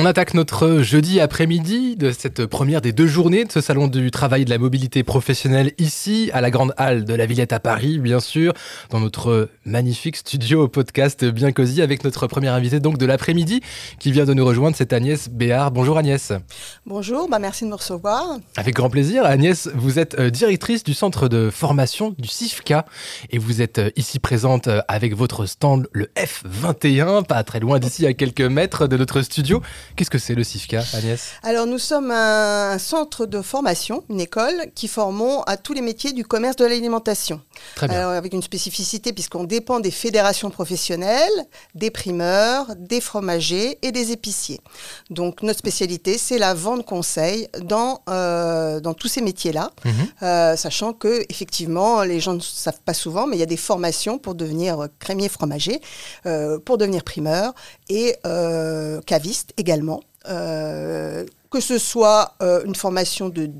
On attaque notre jeudi après-midi de cette première des deux journées de ce salon du travail et de la mobilité professionnelle ici à la Grande Halle de la Villette à Paris, bien sûr, dans notre magnifique studio au podcast bien cosy avec notre première invitée donc de l'après-midi qui vient de nous rejoindre, c'est Agnès Béard. Bonjour Agnès. Bonjour, bah merci de me recevoir. Avec grand plaisir. Agnès, vous êtes euh, directrice du centre de formation du CIFCA et vous êtes euh, ici présente euh, avec votre stand le F21, pas très loin d'ici à quelques mètres de notre studio. Qu'est-ce que c'est le CIFCA, Agnès? Alors nous sommes un, centre de formation, une école qui formons à tous les métiers du commerce de l'alimentation. Très bien. Alors, avec une spécificité puisqu'on dépend des fédérations professionnelles, des primeurs, des fromagers et des épiciers. Donc notre spécialité, c'est la vente conseil dans, euh, dans tous ces métiers-là, Mhm. Euh, sachant que effectivement les gens ne savent pas souvent, mais il y a des formations pour devenir euh, crémier fromager, euh, pour devenir primeur et caviste également. Euh, que ce soit euh, une formation de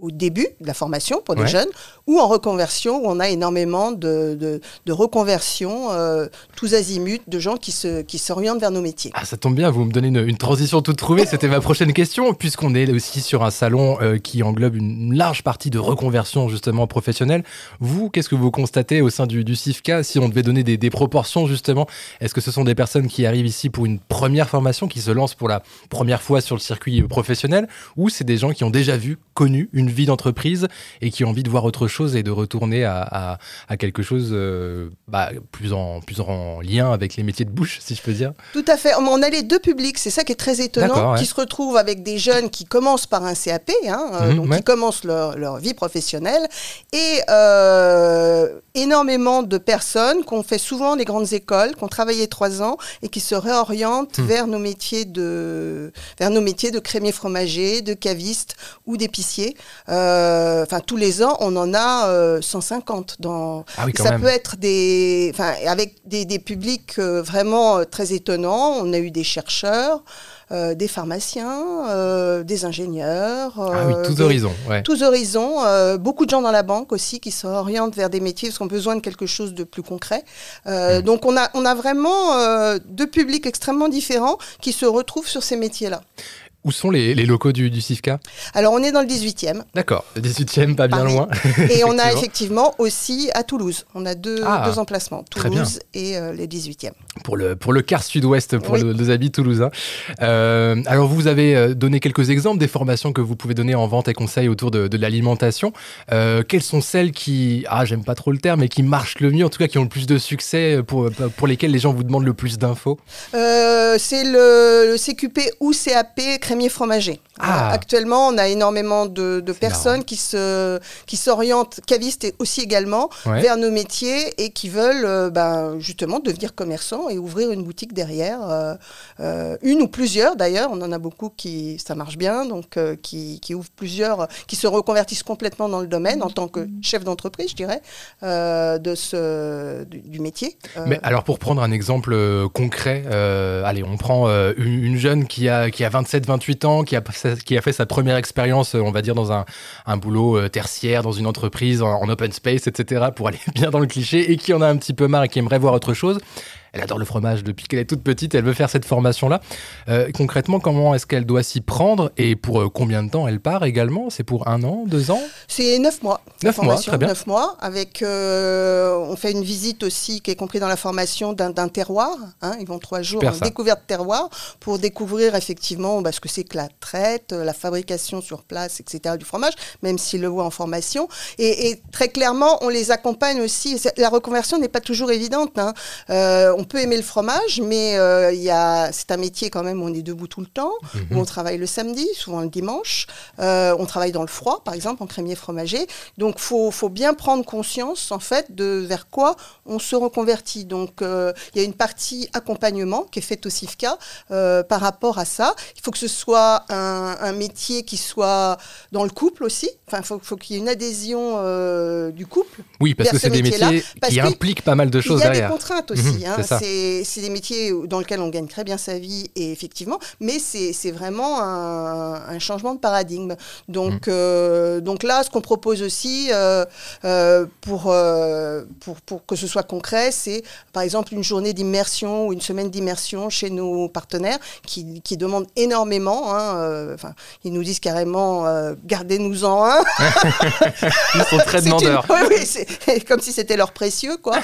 au début de la formation pour des Ouais. jeunes ou en reconversion où on a énormément de, de, de reconversions euh, tous azimuts de gens qui se qui s'orientent vers nos métiers. Ah, ça tombe bien, vous me donnez une, une transition toute trouvée. C'était ma prochaine question, puisqu'on est aussi sur un salon euh, qui englobe une large partie de reconversion justement professionnelle. Vous, qu'est-ce que vous constatez au sein du, du CIFCA Si on devait donner des, des proportions justement, est-ce que ce sont des personnes qui arrivent ici pour une première formation, qui se lancent pour la première fois sur le circuit professionnel, ou c'est des gens qui ont déjà vu, connu une vie d'entreprise et qui ont envie de voir autre chose et de retourner à, à- à quelque chose euh, bah, plus, en, plus en lien avec les métiers de bouche, si je peux dire Tout à fait. On a les deux publics, c'est ça qui est très étonnant, ouais. qui se retrouvent avec des jeunes qui commencent par un CAP, hein, euh, Mhm, donc ouais. qui commencent leur, leur vie professionnelle, et euh, énormément de personnes qui ont fait souvent des grandes écoles, qui ont travaillé trois ans et qui se réorientent Hmm. vers nos métiers de vers nos métiers de crémier fromager, de caviste ou d'épicier. Euh, Enfin, tous les ans, on en a euh, 150 dans Ah oui, quand ça même. peut être des, enfin, avec des, des publics euh, vraiment euh, très étonnants. On a eu des chercheurs, euh, des pharmaciens, euh, des ingénieurs. Ah oui, euh, tous horizons, ouais. Tous horizons. euh, beaucoup de gens dans la banque aussi qui s'orientent vers des métiers parce qu'on a besoin de quelque chose de plus concret. Euh, Mm. Donc on a, on a vraiment euh, deux publics extrêmement différents qui se retrouvent sur ces métiers-là. Où sont les, les locaux du, du CIFCA Alors on est dans le 18e D'accord, le 18e, pas bien loin. et on a Effectivement. aussi à Toulouse. On a deux, Ah, deux emplacements. Toulouse et euh, les 18e. Pour le, pour le quart sud-ouest, pour Oui. le- nos amis toulousains. Euh, alors, vous avez euh, donné quelques exemples des formations que vous pouvez donner en vente et conseil autour de, de l'alimentation. Euh, quelles sont celles qui, ah, j'aime pas trop le terme, mais qui marchent le mieux, en tout cas qui ont le plus de succès, pour, pour lesquelles les gens vous demandent le plus d'infos? C'est le, le CQP ou CAP crémier fromager. Ah. Actuellement, on a énormément de, personnes marrant. qui se qui s'orientent, cavistes et aussi également, Ouais. vers nos métiers et qui veulent euh, ben, justement devenir commerçants et ouvrir une boutique derrière, euh, euh, une ou plusieurs d'ailleurs. On en a beaucoup qui ça marche bien, donc qui, qui ouvrent plusieurs, qui se reconvertissent complètement dans le domaine en tant que chef d'entreprise, je dirais, de ce du, du métier. Mais alors pour prendre un exemple concret, allez, on prend une, une jeune qui a, qui a 27-28 ans, qui a, fait sa première expérience, euh, on va dire, dans un, boulot euh, tertiaire, dans une entreprise, en, en open space, etc., pour aller bien dans le cliché, et qui en a un petit peu marre et qui aimerait voir autre chose. Elle adore le fromage depuis qu'elle est toute petite, elle veut faire cette formation-là. Euh, concrètement, comment est-ce qu'elle doit s'y prendre et pour euh, combien de temps elle part également? C'est pour un an, deux ans? C'est neuf mois. Neuf mois, très bien. Neuf mois, avec euh, on fait une visite aussi qui est compris dans la formation d'un terroir. hein. ils vont trois jours en découverte terroir pour découvrir effectivement bah, ce que c'est que la traite, la fabrication sur place, etc. du fromage, même s'ils le voient en formation. Et, et très clairement, on les accompagne aussi. La reconversion n'est pas toujours évidente. hein. Euh, on peut aimer le fromage, mais euh, il y a, c'est un métier quand même où on est debout tout le temps, où on travaille le samedi, souvent le dimanche. Euh, on travaille dans le froid, par exemple, en crémier fromager. Donc, faut, faut bien prendre conscience, en fait, de vers quoi on se reconvertit. Donc, euh, il y a une partie accompagnement qui est faite au CIFCA par rapport à ça. Il faut que ce soit un, un métier qui soit dans le couple aussi. Enfin, il faut, faut qu'il y ait une adhésion du couple. Oui, parce que ce c'est des métiers qui que impliquent pas mal de choses il y a derrière. des contraintes Mhm, aussi. hein. C'est ça. c'est c'est des métiers dans lesquels on gagne très bien sa vie, et effectivement, mais c'est c'est vraiment un, un changement de paradigme. Donc, Mhm. euh, donc là, ce qu'on propose aussi euh, euh, pour, pour pour que ce soit concret, c'est par exemple une journée d'immersion ou une semaine d'immersion chez nos partenaires qui, qui demandent énormément. Hein, enfin, ils nous disent carrément gardez-nous-en un. Ils sont très une- demandeurs. Oui, oui, c'est comme si c'était leur précieux, quoi.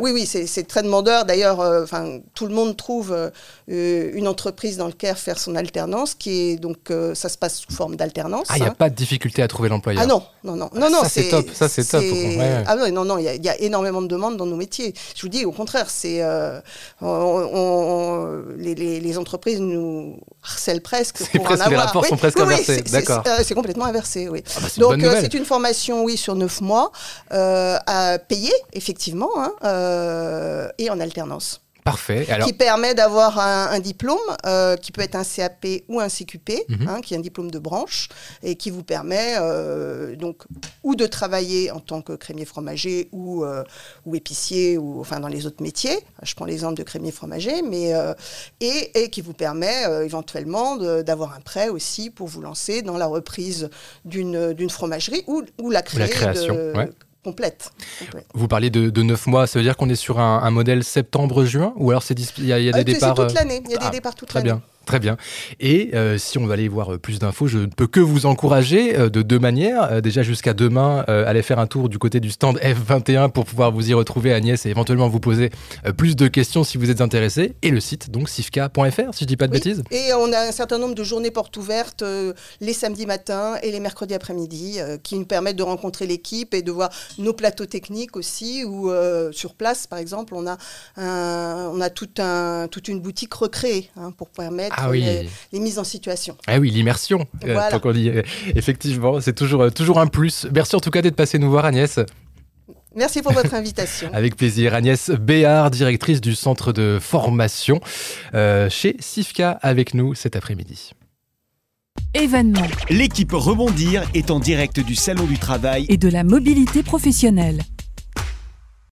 Oui, oui, c'est c'est très demandeur. D'ailleurs, euh, enfin, tout le monde trouve euh, une entreprise dans laquelle faire son alternance, qui est donc euh, ça se passe sous forme d'alternance. Ah, il n'y a hein. pas de difficulté à trouver l'employeur. Ah non, non, non, non, non, Ça, c'est top, ça, c'est top. Ouais, ouais. Ah non, non, non, il y, a- il y a énormément de demandes dans nos métiers. Je vous dis, au contraire, c'est euh, on- les, les- les entreprises nous harcèlent presque. Pour presque- en les avoir. rapports sont presque oui, oui, inversés, c'est- d'accord. euh, C'est complètement inversé, oui. Ah bah, Donc, euh, c'est une formation, oui, sur neuf mois, euh, à payer, effectivement, hein, euh, et en alternance Parfait. Alors, qui permet d'avoir un, un diplôme euh, qui peut être un CAP ou un CQP, Mhm. hein, qui est un diplôme de branche et qui vous permet euh, donc ou de travailler en tant que crémier fromager ou, euh, ou épicier ou enfin dans les autres métiers. Je prends l'exemple de crémier fromager, mais euh, et, et qui vous permet euh, éventuellement d'avoir un prêt aussi pour vous lancer dans la reprise d'une fromagerie ou, ou la créer création, de- ouais. Complète. complète. vous parlez de, de 9 mois, ça veut dire qu'on est sur un, un modèle septembre-juin Ou alors il y a, y a des c'est départs toute euh, l'année. Il y a ah, des départs toute Très l'année. bien. Très bien. Et euh, si on va aller voir euh, plus d'infos, je ne peux que vous encourager euh, de deux manières. Euh, déjà jusqu'à demain, allez faire un tour du côté du stand F21 pour pouvoir vous y retrouver, Agnès, et éventuellement vous poser plus de questions si vous êtes intéressé. Et le site, donc sifka.fr, si je dis pas de Oui. bêtises. Et on a un certain nombre de journées portes ouvertes les samedis matins et les mercredis après-midi qui nous permettent de rencontrer l'équipe et de voir nos plateaux techniques aussi. Ou sur place, par exemple, on a, un- on a tout un, toute une boutique recréée hein, pour permettre Ah oui. les, les mises en situation. Ah oui, l'immersion. euh, Voilà. est. Effectivement, c'est toujours, euh, toujours un plus. Merci en tout cas d'être passé nous voir, Agnès. Merci pour votre invitation. Avec plaisir. Agnès Béard, directrice du centre de formation euh, chez Sifka, avec nous cet après-midi. Événements L'équipe Rebondir est en direct du Salon du Travail et de la mobilité professionnelle.